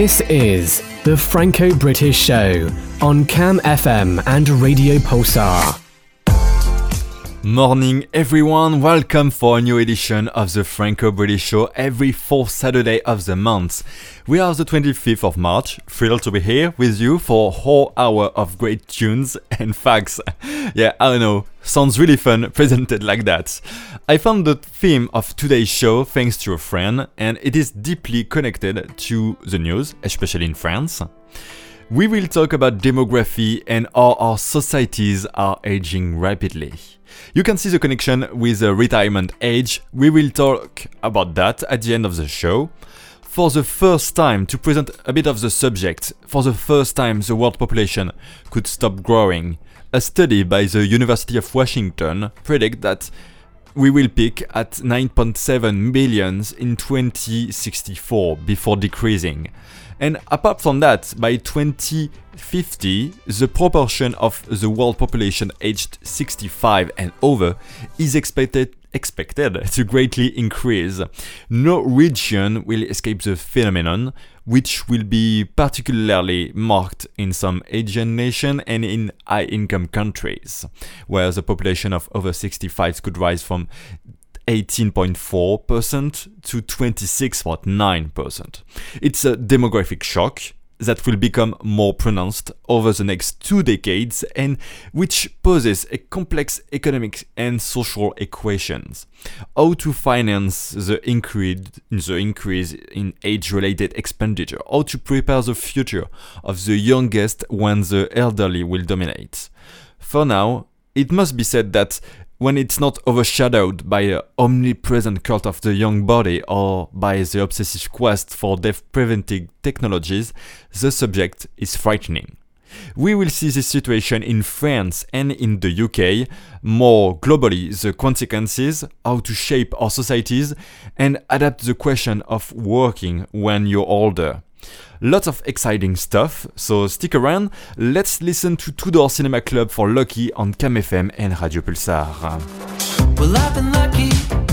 This is the Franco British Show on Cam FM and Radio Pulsar. Morning, everyone. Welcome for a new edition of the Franco British Show every fourth Saturday of the month. We are the 25th of March. Thrilled to be here with you for a whole hour of great tunes and facts. yeah, I don't know. Sounds really fun presented like that. I found the theme of today's show thanks to a friend, and it is deeply connected to the news, especially in France. We will talk about demography and how our societies are aging rapidly. You can see the connection with the retirement age. We will talk about that at the end of the show. For the first time, to present a bit of the subject, for the first time the world population could stop growing. A study by the University of Washington predict that we will peak at 9.7 billions in 2064 before decreasing. And apart from that, by 2050, the proportion of the world population aged 65 and over is expected expected to greatly increase. No region will escape the phenomenon, which will be particularly marked in some Asian nations and in high income countries, where the population of over 65s could rise from 18.4% to 26.9%. It's a demographic shock that will become more pronounced over the next two decades and which poses a complex economic and social equations. How to finance the increase, the increase in age-related expenditure, how to prepare the future of the youngest when the elderly will dominate. For now, it must be said that when it's not overshadowed by the omnipresent cult of the young body or by the obsessive quest for death preventing technologies, the subject is frightening. We will see this situation in France and in the UK, more globally, the consequences, how to shape our societies, and adapt the question of working when you're older. Lots of exciting stuff, so stick around. Let's listen to Two Door Cinema Club for Lucky on Cam FM and Radio Pulsar. Well,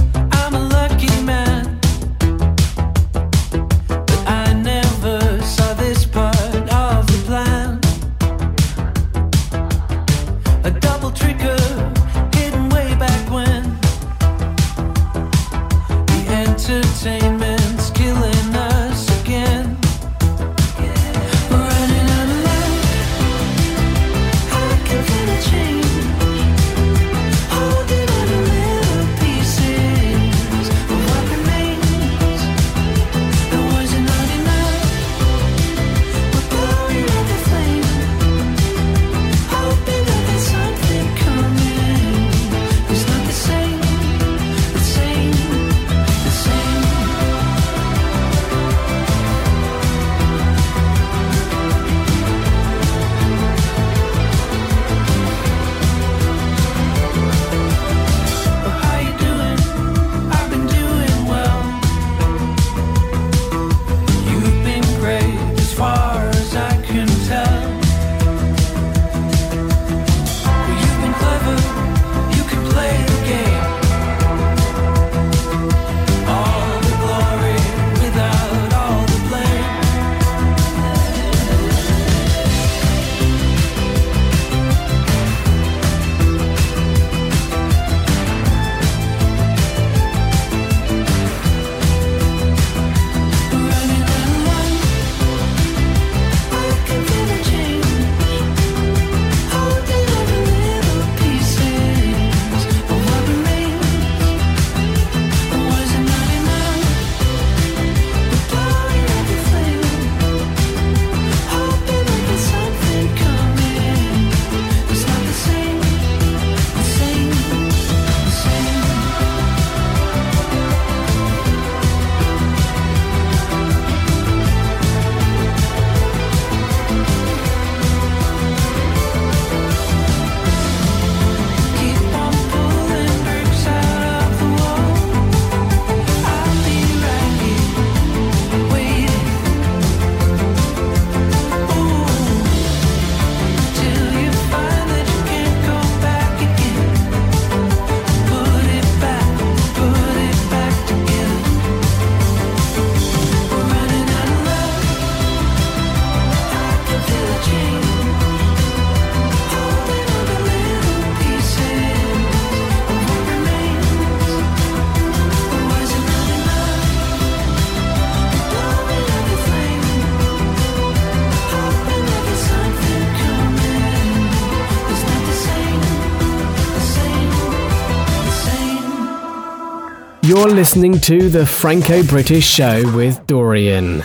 You're listening to the Franco British Show with Dorian.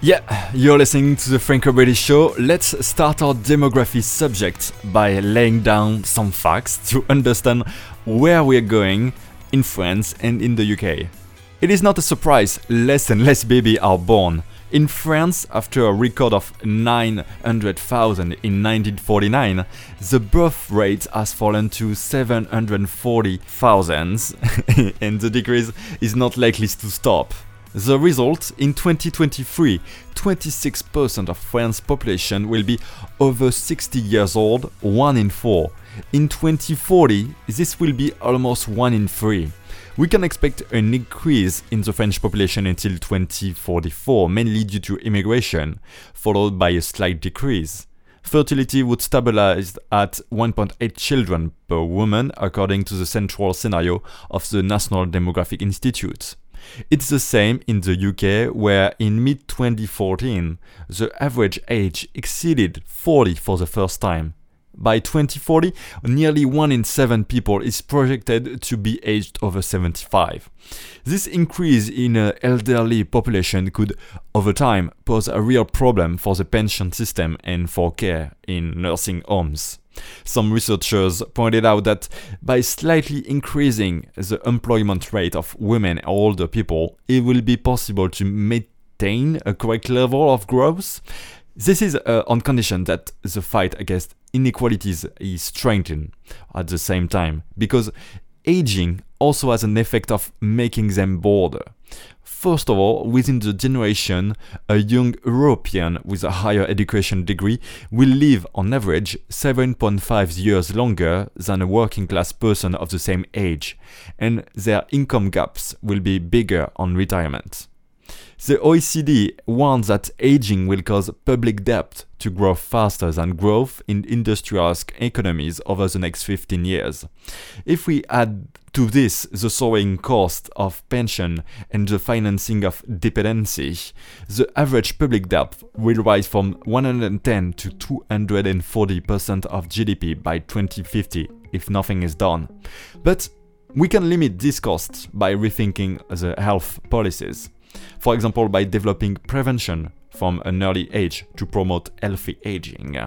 Yeah, you're listening to the Franco British Show. Let's start our demography subject by laying down some facts to understand where we're going in France and in the UK. It is not a surprise less and less babies are born. In France, after a record of 900,000 in 1949, the birth rate has fallen to 740,000 and the decrease is not likely to stop. The result in 2023 26% of France's population will be over 60 years old, 1 in 4. In 2040, this will be almost 1 in 3. We can expect an increase in the French population until 2044, mainly due to immigration, followed by a slight decrease. Fertility would stabilize at 1.8 children per woman, according to the central scenario of the National Demographic Institute. It's the same in the UK, where in mid 2014 the average age exceeded 40 for the first time. By 2040, nearly 1 in 7 people is projected to be aged over 75. This increase in an elderly population could, over time, pose a real problem for the pension system and for care in nursing homes. Some researchers pointed out that by slightly increasing the employment rate of women and older people, it will be possible to maintain a correct level of growth. This is uh, on condition that the fight against inequalities is strengthened at the same time, because aging also has an effect of making them bolder. First of all, within the generation, a young European with a higher education degree will live on average 7.5 years longer than a working class person of the same age, and their income gaps will be bigger on retirement. The OECD warns that aging will cause public debt to grow faster than growth in industrialized economies over the next 15 years. If we add to this the soaring cost of pension and the financing of dependency, the average public debt will rise from 110 to 240% of GDP by 2050 if nothing is done. But we can limit these costs by rethinking the health policies. For example, by developing prevention from an early age to promote healthy aging.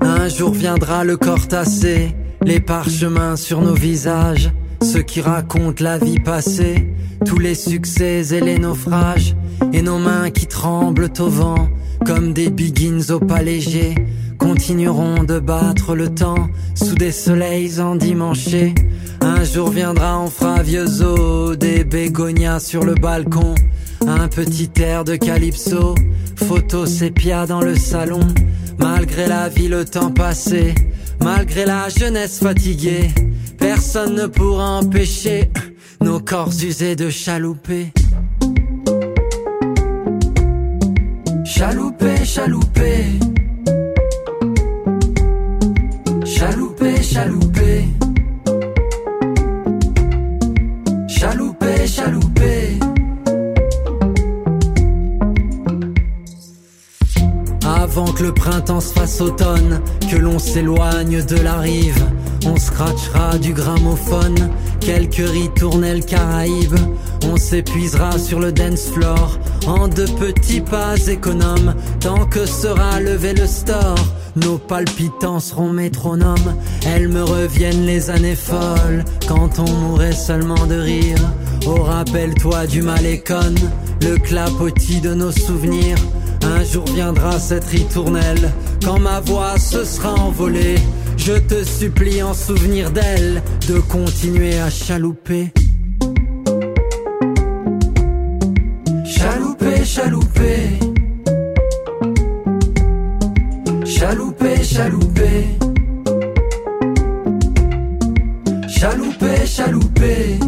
Un jour viendra le corps tassé, les parchemins sur nos visages, ceux qui racontent la vie passée, tous les succès et les naufrages, et nos mains qui tremblent au vent, comme des biguines au pas léger, continueront de battre le temps sous des soleils endimanchés. Un jour viendra, on fera vieux os, des bégonias sur le balcon. Un petit air de calypso, photo sépia dans le salon. Malgré la vie, le temps passé, malgré la jeunesse fatiguée, personne ne pourra empêcher nos corps usés de chalouper. Chalouper, chalouper. Chalouper. Chalouper, chalouper. Avant que le printemps se fasse automne, que l'on s'éloigne de la rive, on scratchera du gramophone, quelques ritournelles caraïbes, on s'épuisera sur le dance floor, en de petits pas économes, tant que sera levé le store. Nos palpitants seront métronomes, elles me reviennent les années folles, quand on mourrait seulement de rire. Oh rappelle-toi du malécon, le clapotis de nos souvenirs. Un jour viendra cette ritournelle, quand ma voix se sera envolée. Je te supplie en souvenir d'elle, de continuer à chalouper. Chalouper, chalouper. Chaloupé, chaloupé. Chaloupé, chaloupé.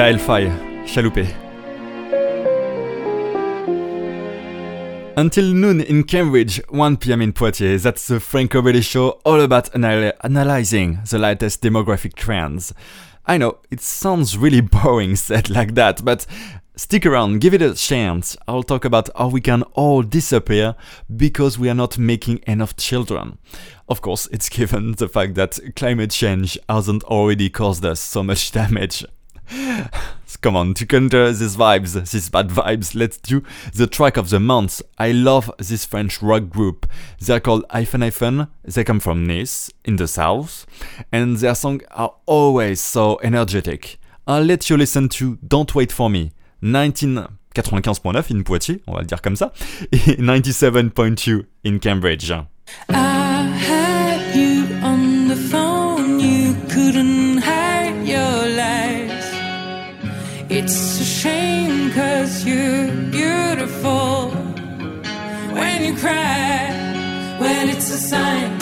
Gaël Faye, Chaloupé. Until noon in Cambridge, 1 pm in Poitiers, that's the Franco British show all about anal- analyzing the latest demographic trends. I know, it sounds really boring said like that, but stick around, give it a chance. I'll talk about how we can all disappear because we are not making enough children. Of course, it's given the fact that climate change hasn't already caused us so much damage. Come on, to counter these vibes, these bad vibes, let's do the track of the month. I love this French rock group. They're called Hyphen Hyphen. They come from Nice, in the south, and their songs are always so energetic. I'll let you listen to Don't Wait For Me, 1995.9 in Poitiers, on va le dire comme ça, et 97.2 in Cambridge. I had you on the phone, you couldn't It's a shame cause you're beautiful when you cry. When it's a sign,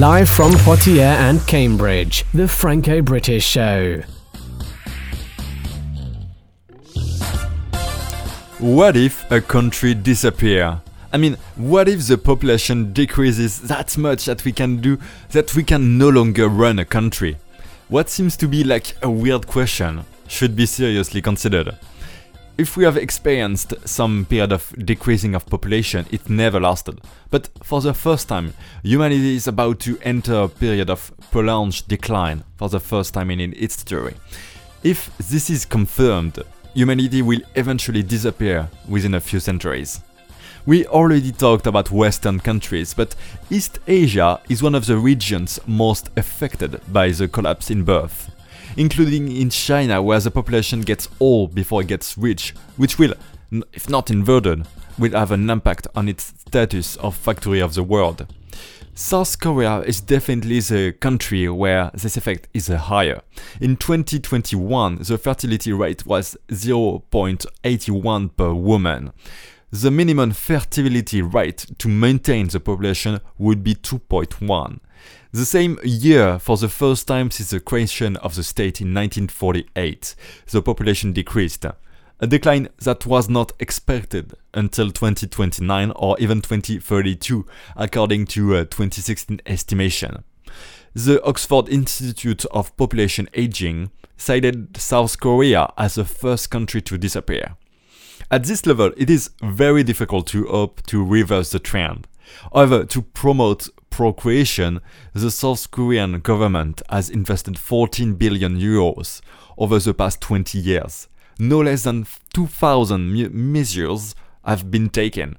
Live from Poitiers and Cambridge, the Franco British Show. What if a country disappear? I mean, what if the population decreases that much that we can do that we can no longer run a country? What seems to be like a weird question should be seriously considered. If we have experienced some period of decreasing of population, it never lasted. But for the first time, humanity is about to enter a period of prolonged decline for the first time in its history. If this is confirmed, humanity will eventually disappear within a few centuries. We already talked about Western countries, but East Asia is one of the regions most affected by the collapse in birth, including in China, where the population gets old before it gets rich, which will, if not inverted, will have an impact on its status of factory of the world. South Korea is definitely the country where this effect is higher. In 2021, the fertility rate was 0.81 per woman. The minimum fertility rate to maintain the population would be 2.1. The same year, for the first time since the creation of the state in 1948, the population decreased. A decline that was not expected until 2029 or even 2032, according to a 2016 estimation. The Oxford Institute of Population Aging cited South Korea as the first country to disappear. At this level, it is very difficult to hope to reverse the trend. However, to promote procreation, the South Korean government has invested 14 billion euros over the past 20 years. No less than 2,000 measures have been taken,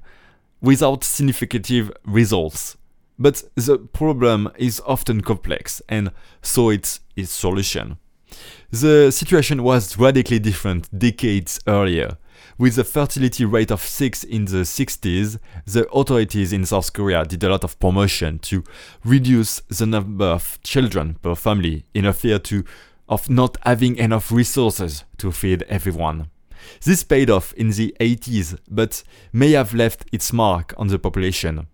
without significant results. But the problem is often complex, and so it's its solution. The situation was radically different decades earlier. With a fertility rate of 6 in the 60s, the authorities in South Korea did a lot of promotion to reduce the number of children per family in a fear to, of not having enough resources to feed everyone. This paid off in the 80s, but may have left its mark on the population.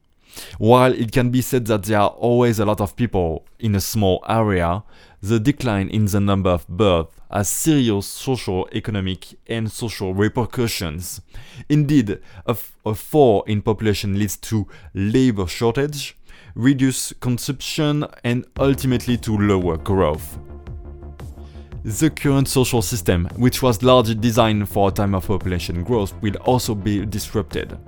While it can be said that there are always a lot of people in a small area, the decline in the number of births has serious social, economic, and social repercussions. Indeed, a, fall in population leads to labor shortage, reduced consumption, and ultimately to lower growth. The current social system, which was largely designed for a time of population growth, will also be disrupted.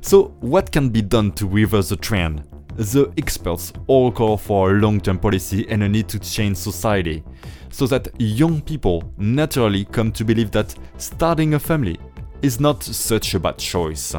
So, what can be done to reverse the trend? The experts all call for a long term policy and a need to change society, so that young people naturally come to believe that starting a family is not such a bad choice.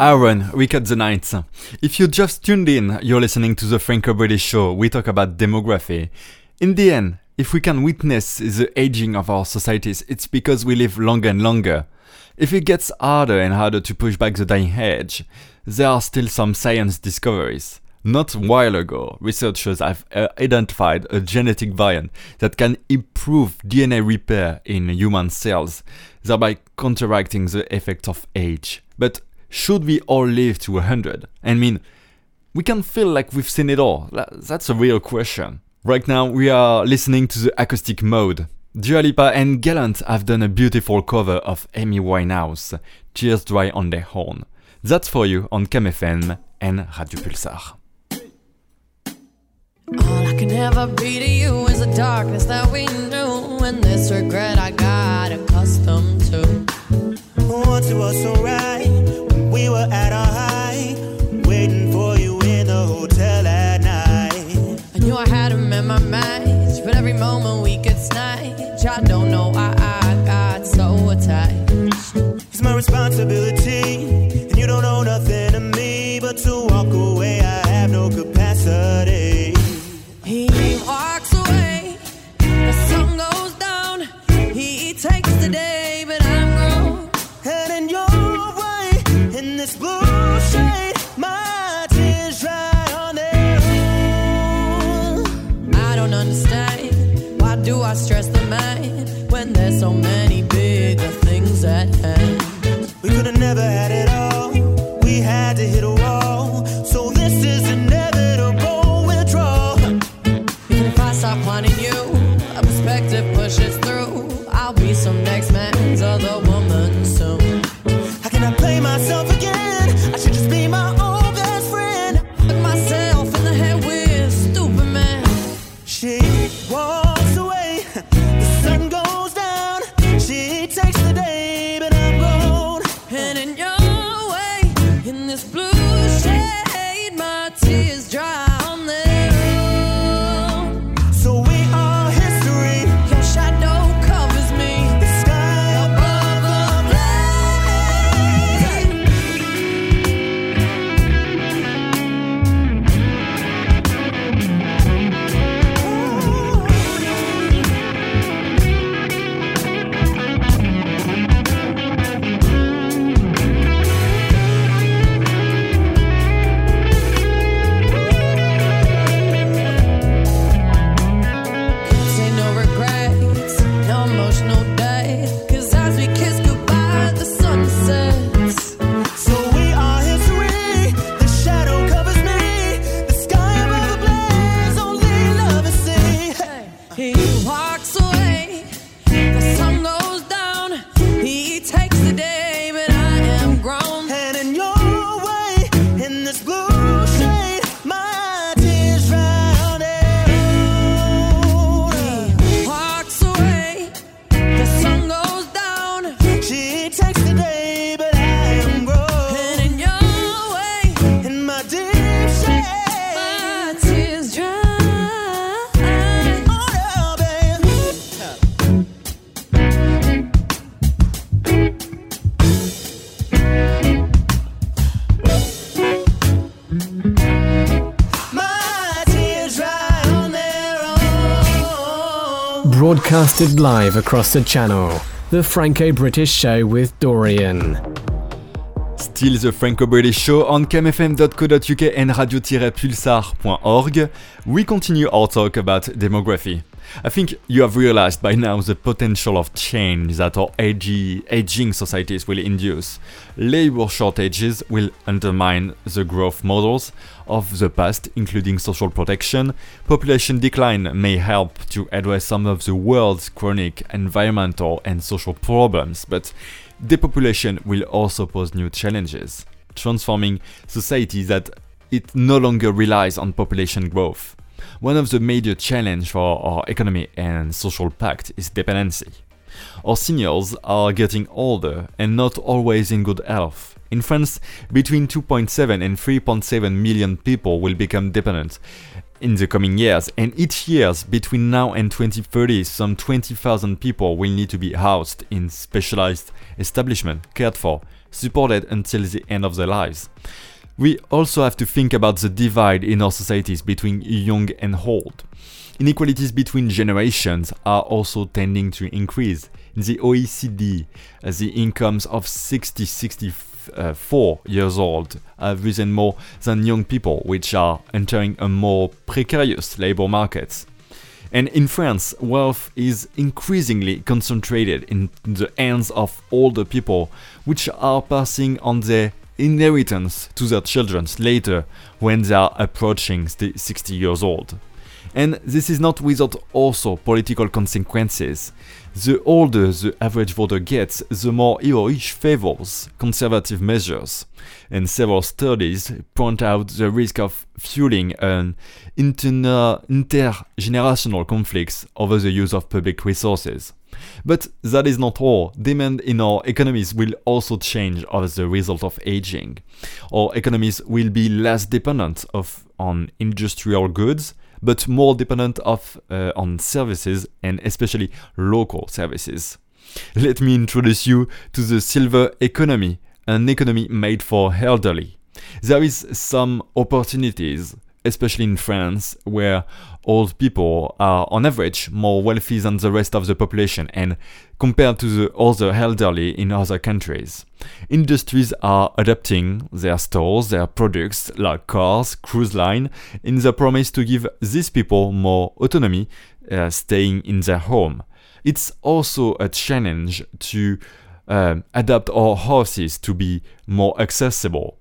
Aaron, we cut the night. If you just tuned in, you're listening to the Franco British Show. We talk about demography. In the end, if we can witness the aging of our societies, it's because we live longer and longer. If it gets harder and harder to push back the dying age, there are still some science discoveries. Not a while ago, researchers have uh, identified a genetic variant that can improve DNA repair in human cells, thereby counteracting the effect of age. But should we all live to 100? I mean, we can feel like we've seen it all. That's a real question. Right now, we are listening to the acoustic mode. Dua Lipa and Gallant have done a beautiful cover of Amy Winehouse, Tears Dry on Their Own. That's for you on Cam FM and Radio Pulsar. All I can ever be to you is the darkness that we knew, and this regret I got accustomed to. Once it was so right when we were at our height, waiting for you in the hotel at night. I knew I had him in my match, but every moment we could snatch. I don't know why I got so attached. It's my responsibility, and you don't owe nothing to me but to walk away. I have no capacity. He walks away, the sun goes down. He takes the day, do I stress the man when there's so many bigger things at hand? Broadcasted live across the channel. The Franco British Show with Dorian. Still the Franco-British Show on camfm.co.uk and radio-pulsar.org. We continue our talk about demography. I think you have realized by now the potential of change that our agi- aging societies will induce. Labor shortages will undermine the growth models of the past, including social protection. Population decline may help to address some of the world's chronic environmental and social problems, but depopulation will also pose new challenges, transforming society that it no longer relies on population growth. one of the major challenge for our economy and social pact is dependency. Our seniors are getting older and not always in good health. In France, between 2.7 and 3.7 million people will become dependent in the coming years, and each year between now and 2030, some 20,000 people will need to be housed in specialized establishments, cared for, supported until the end of their lives. We also have to think about the divide in our societies between young and old. Inequalities between generations are also tending to increase. In the OECD, uh, the incomes of 60 Uh, 64 years old uh, have risen more than young people, which are entering a more precarious labor market. And in France, wealth is increasingly concentrated in the hands of older people, which are passing on their inheritance to their children later when they are approaching the 60 years old. And this is not without also political consequences. The older the average voter gets, the more he or she favors conservative measures. And several studies point out the risk of fueling an intergenerational conflicts over the use of public resources. But that is not all. Demand in our economies will also change as a result of aging. Our economies will be less dependent of on industrial goods, but more dependent of uh, on services and especially local services. Let me introduce you to the silver economy, an economy made for elderly. There is some opportunities, especially in France, where old people are on average more wealthy than the rest of the population and compared to the other elderly in other countries. Industries are adapting their stores, their products like cars, cruise line, in the promise to give these people more autonomy uh, staying in their home. It's also a challenge to um, adapt our houses to be more accessible.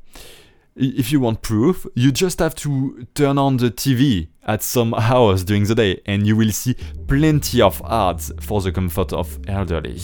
If you want proof, you just have to turn on the TV at some hours during the day and you will see plenty of ads for the comfort of elderly.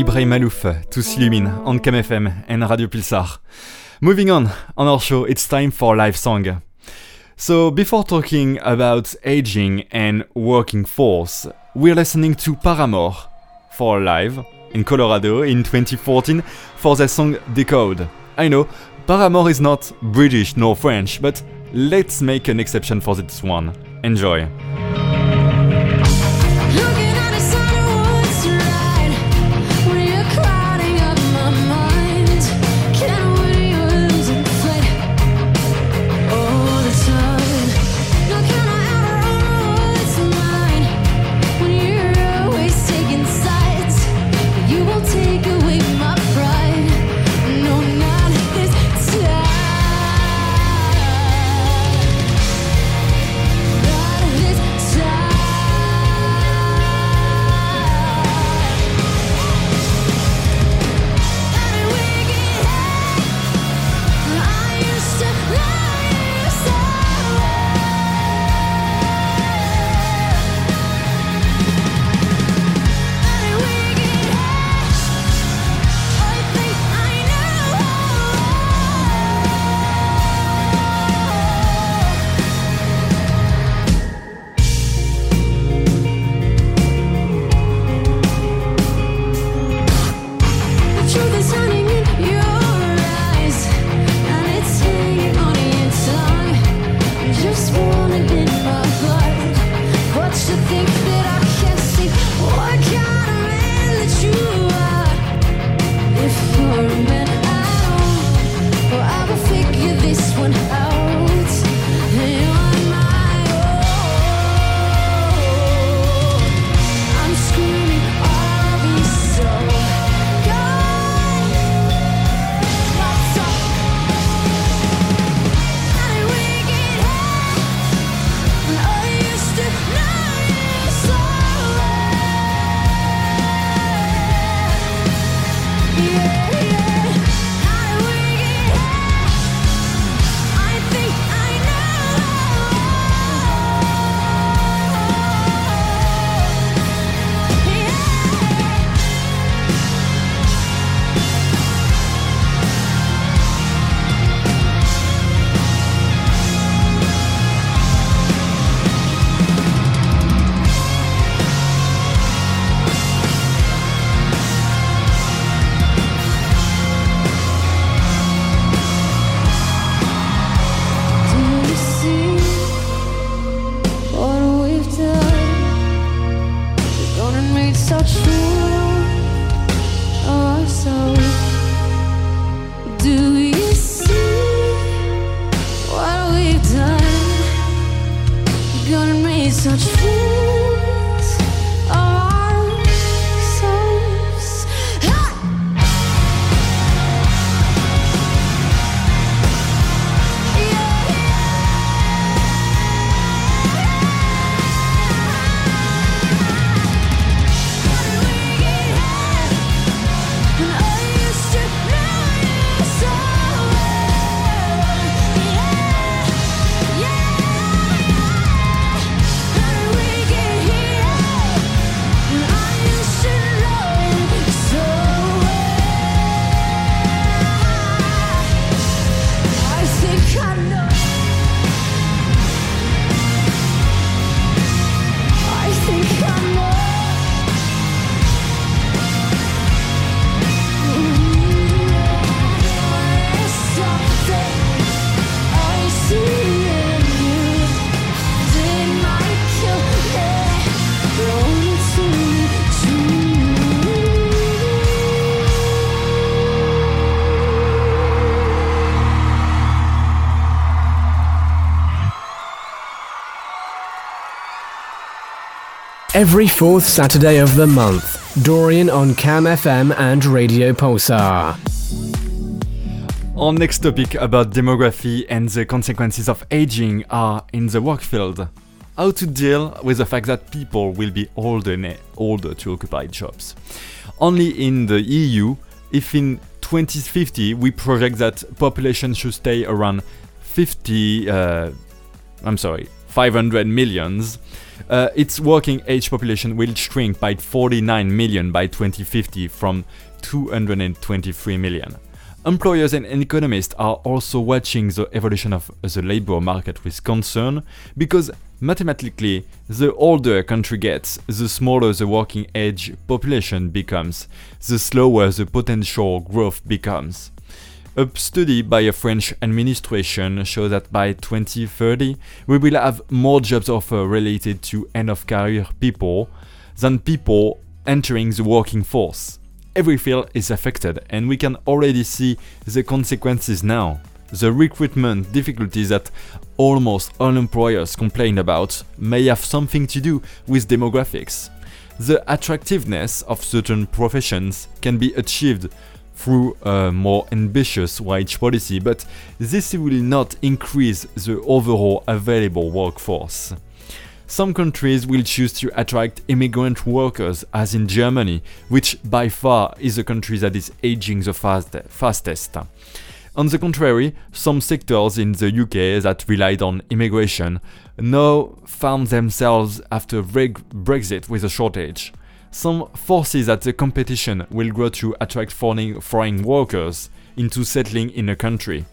Ibrahim Maalouf, Tous oh. Illumine, on Cam FM and Radio Pulsar. Moving on, on our show, it's time for live song. So, before talking about aging and working force, we're listening to Paramore for live in Colorado in 2014 for their song Decode. I know, Paramore is not British nor French, but let's make an exception for this one. Enjoy. Every fourth Saturday of the month, Dorian on Cam FM and Radio Pulsar. Our next topic about demography and the consequences of aging are in the work field. How to deal with the fact that people will be older, older to occupy jobs. Only in the EU, if in 2050 we project that population should stay around 50, uh, I'm sorry, 500 millions, uh, its working age population will shrink by 49 million by 2050 from 223 million. Employers and economists are also watching the evolution of the labor market with concern because mathematically, the older a country gets, the smaller the working age population becomes, the slower the potential growth becomes. A study by a French administration shows that by 2030, we will have more jobs offer related to end of career people than people entering the working force. Every field is affected, and we can already see the consequences now. The recruitment difficulties that almost all employers complain about may have something to do with demographics. The attractiveness of certain professions can be achieved through a more ambitious wage policy, but this will not increase the overall available workforce. Some countries will choose to attract immigrant workers, as in Germany, which by far is the country that is aging the fast- fastest. On the contrary, some sectors in the UK that relied on immigration now found themselves after Brexit with a shortage. Some forces at the competition will grow to attract foreign, foreign workers into settling in a country.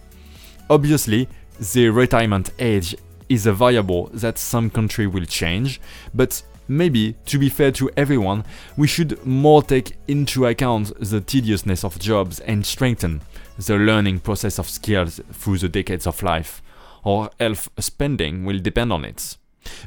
Obviously, the retirement age is a variable that some country will change, but maybe to be fair to everyone, we should more take into account the tediousness of jobs and strengthen the learning process of skills through the decades of life. or health spending will depend on it.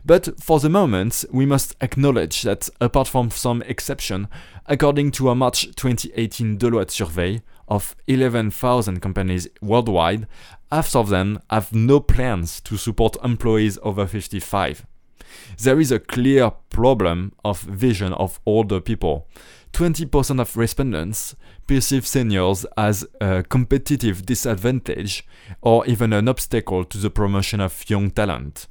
But for the moment, we must acknowledge that apart from some exception, according to a March 2018 Deloitte survey of 11,000 companies worldwide, half of them have no plans to support employees over 55. There is a clear problem of vision of older people. 20% of respondents perceive seniors as a competitive disadvantage or even an obstacle to the promotion of young talent.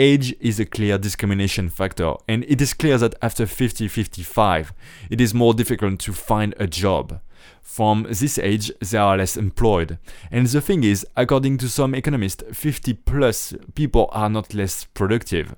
Age is a clear discrimination factor, and it is clear that after 50 55, it is more difficult to find a job. From this age, they are less employed. And the thing is, according to some economists, 50 plus people are not less productive.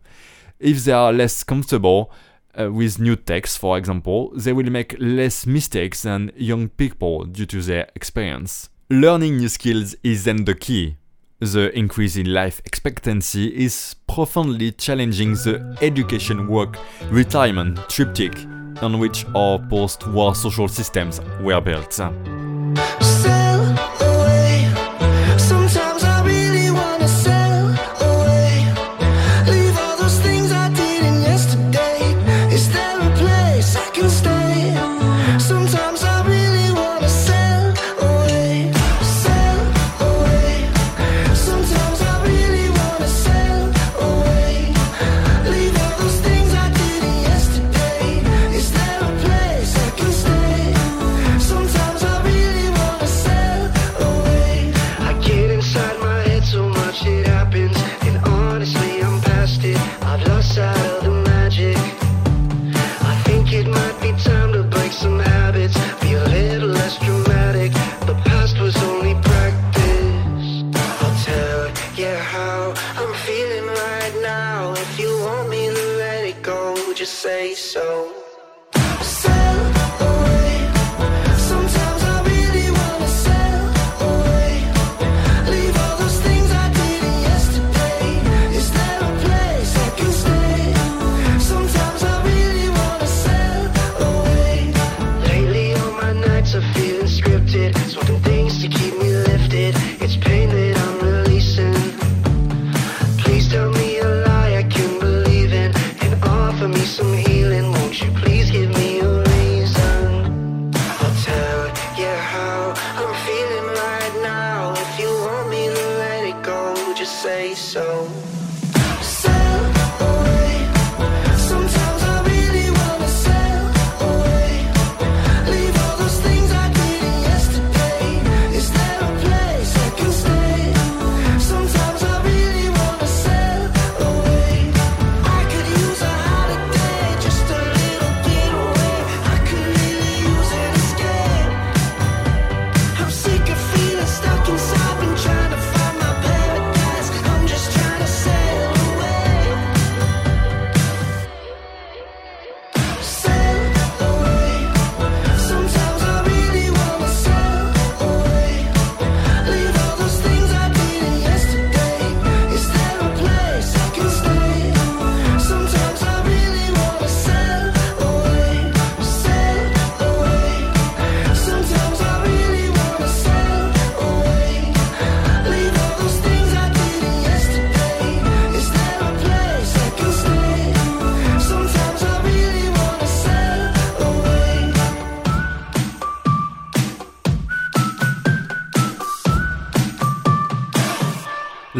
If they are less comfortable uh, with new techs, for example, they will make less mistakes than young people due to their experience. Learning new skills is then the key. The increase in life expectancy is profoundly challenging the education work retirement triptych on which our post war social systems were built.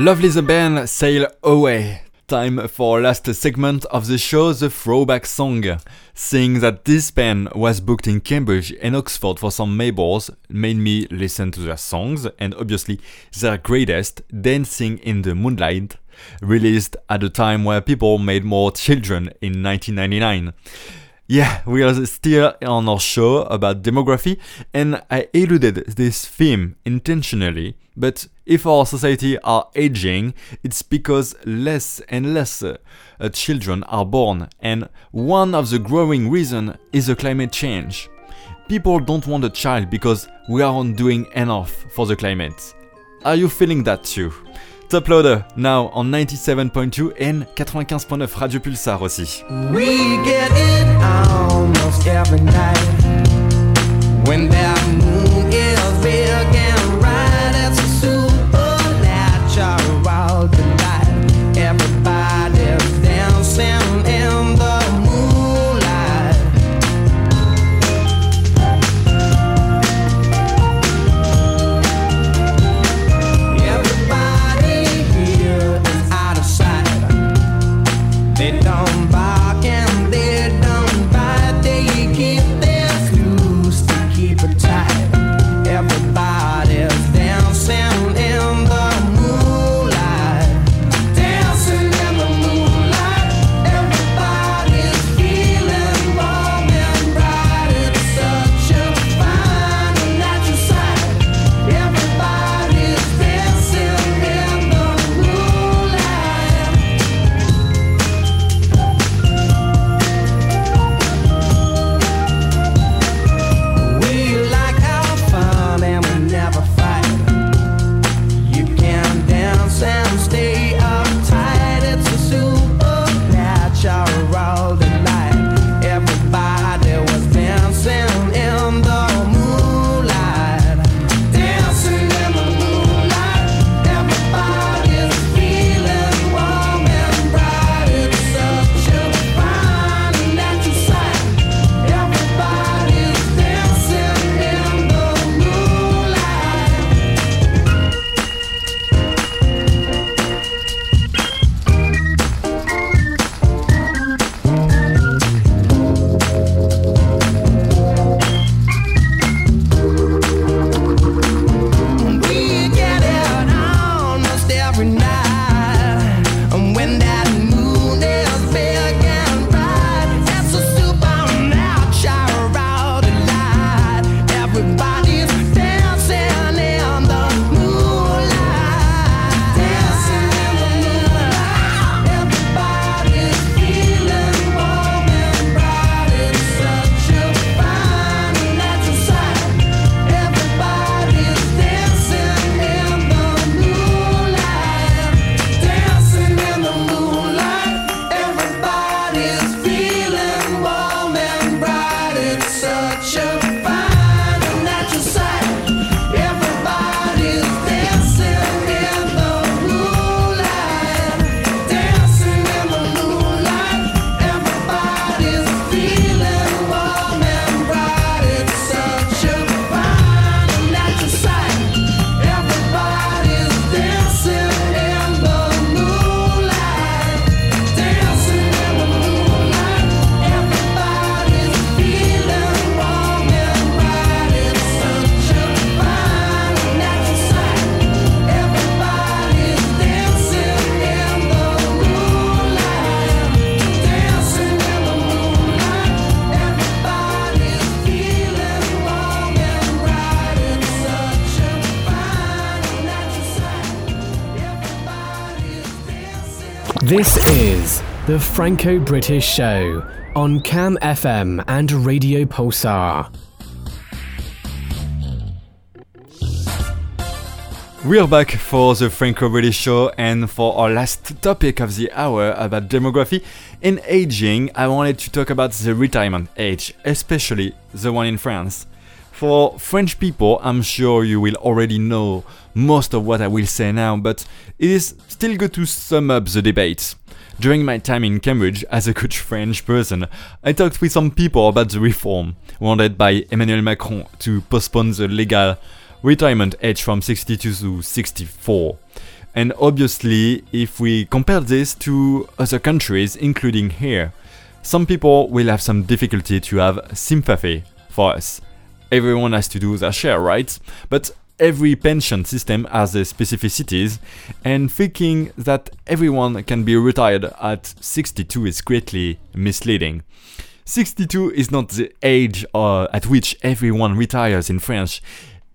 Lovely the band sail away. Time for last segment of the show, the throwback song. Seeing that this band was booked in Cambridge and Oxford for some Mayballs made me listen to their songs and obviously their greatest, Dancing in the Moonlight, released at a time where people made more children in 1999. Yeah, we are still on our show about demography, and I eluded this theme intentionally. But if our society are aging, it's because less and less uh, children are born, and one of the growing reason is the climate change. People don't want a child because we aren't doing enough for the climate. Are you feeling that too? Top now on 97.2 and 95.9 Radio Pulsar aussi. The Franco British Show on Cam FM and Radio Pulsar. We're back for the Franco British Show and for our last topic of the hour about demography and aging. I wanted to talk about the retirement age, especially the one in France. For French people, I'm sure you will already know most of what I will say now, but it is still good to sum up the debate. During my time in Cambridge as a good French person, I talked with some people about the reform wanted by Emmanuel Macron to postpone the legal retirement age from 62 to 64. And obviously, if we compare this to other countries, including here, some people will have some difficulty to have sympathy for us. Everyone has to do their share, right? But every pension system has their specificities, and thinking that everyone can be retired at 62 is greatly misleading. 62 is not the age uh, at which everyone retires in France.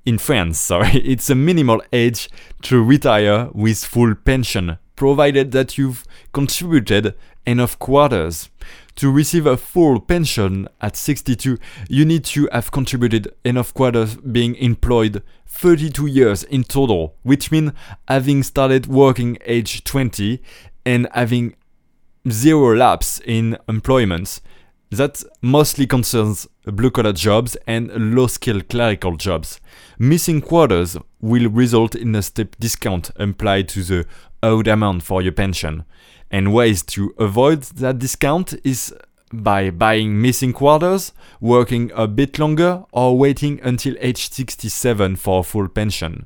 In France, sorry, it's a minimal age to retire with full pension, provided that you've contributed enough quarters. To receive a full pension at 62, you need to have contributed enough quarters being employed 32 years in total, which means having started working age 20 and having zero lapse in employment. That mostly concerns blue collar jobs and low skilled clerical jobs. Missing quarters will result in a step discount applied to the owed amount for your pension. And ways to avoid that discount is by buying missing quarters, working a bit longer, or waiting until age 67 for a full pension.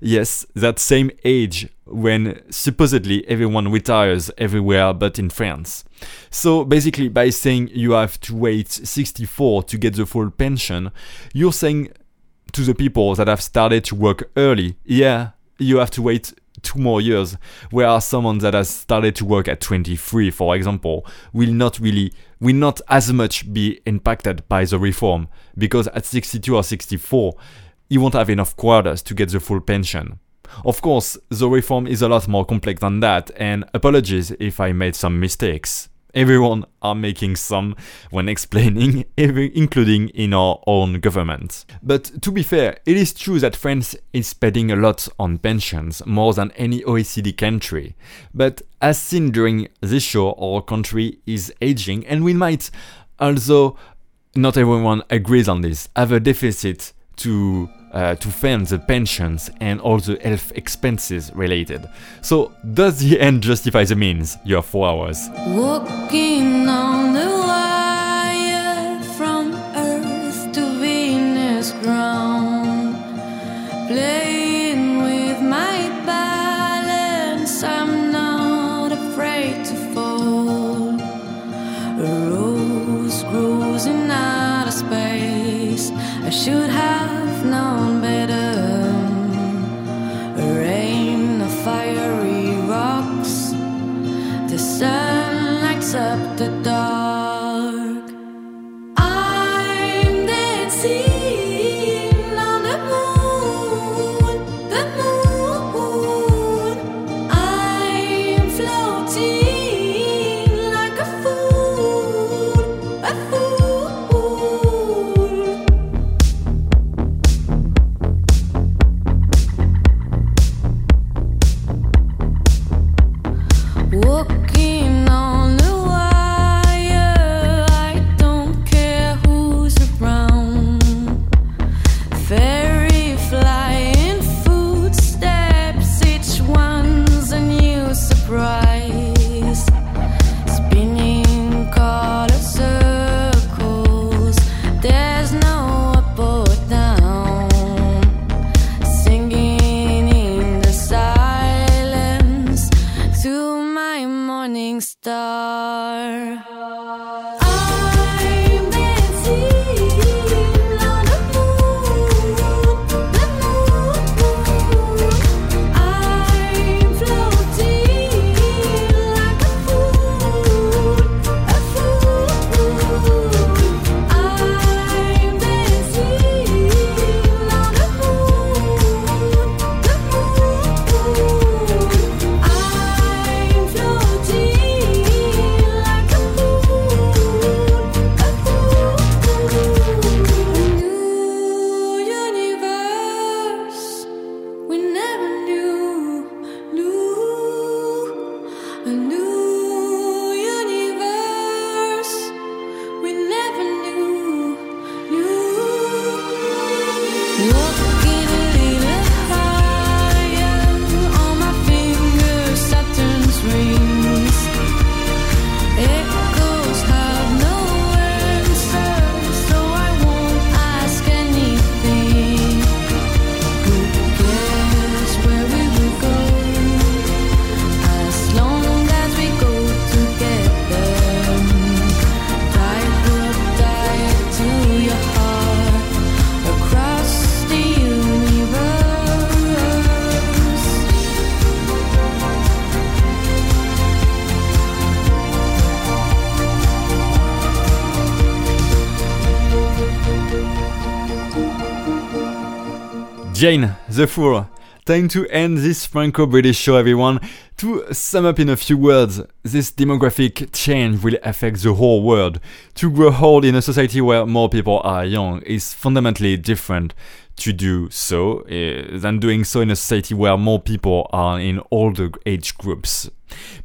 Yes, that same age when supposedly everyone retires everywhere but in France. So basically, by saying you have to wait 64 to get the full pension, you're saying to the people that have started to work early, yeah, you have to wait two more years, whereas someone that has started to work at 23, for example, will not really, will not as much be impacted by the reform, because at 62 or 64, you won't have enough quarters to get the full pension. Of course, the reform is a lot more complex than that, and apologies if I made some mistakes. Everyone are making some when explaining, including in our own government. But to be fair, it is true that France is spending a lot on pensions, more than any OECD country. But as seen during this show, our country is aging, and we might, although not everyone agrees on this, have a deficit to uh, to fund the pensions and all the health expenses related. So, does the end justify the means? Your four hours. Up Jane, The Fool. Time to end this Franco British show, everyone. To sum up in a few words, this demographic change will affect the whole world. To grow old in a society where more people are young is fundamentally different to do so uh, than doing so in a society where more people are in older age groups.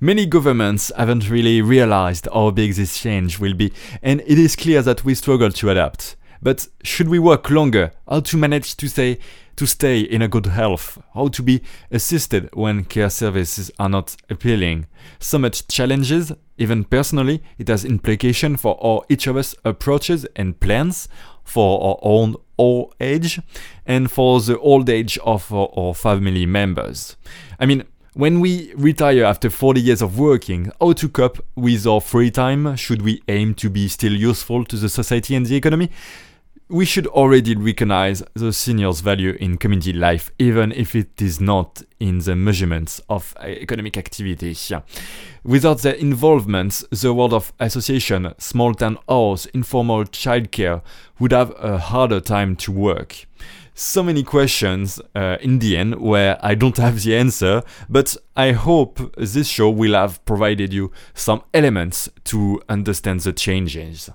Many governments haven't really realized how big this change will be, and it is clear that we struggle to adapt. But should we work longer? How to manage to stay to stay in a good health? How to be assisted when care services are not appealing? So much challenges, even personally, it has implication for how each of us approaches and plans for our own old age and for the old age of our, family members. I mean, when we retire after 40 years of working, how to cope with our free time? Should we aim to be still useful to the society and the economy? We should already recognize the seniors' value in community life, even if it is not in the measurements of uh, economic activity. Without their involvement, the world of association, small town halls, informal childcare would have a harder time to work so many questions uh, in the end where I don't have the answer, but I hope this show will have provided you some elements to understand the changes.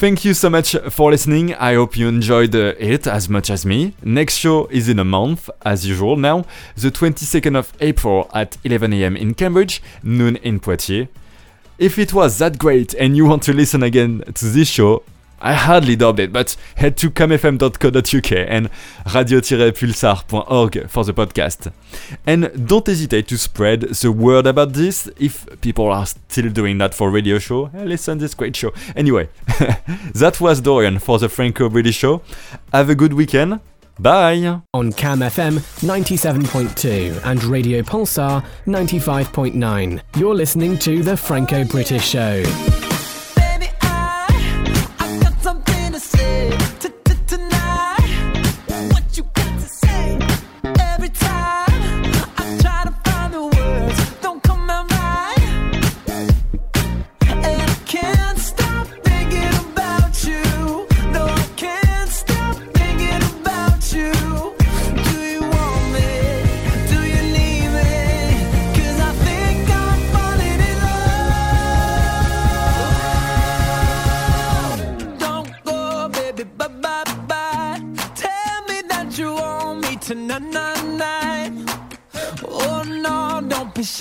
Thank you so much for listening. I hope you enjoyed uh, it as much as me. Next show is in a month, as usual now, the 22nd of April at 11 am in Cambridge, noon in Poitiers. If it was that great and you want to listen again to this show, I hardly doubt it, but head to camfm.co.uk and radio-pulsar.org for the podcast. And don't hesitate to spread the word about this if people are still doing that for radio show. Listen this great show. Anyway, that was Dorian for the Franco British show. Have a good weekend. Bye. On Cam FM 97.2 and Radio Pulsar 95.9. You're listening to The Franco British Show.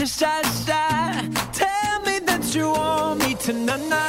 Shy, shy. Tell me that you want me tonight,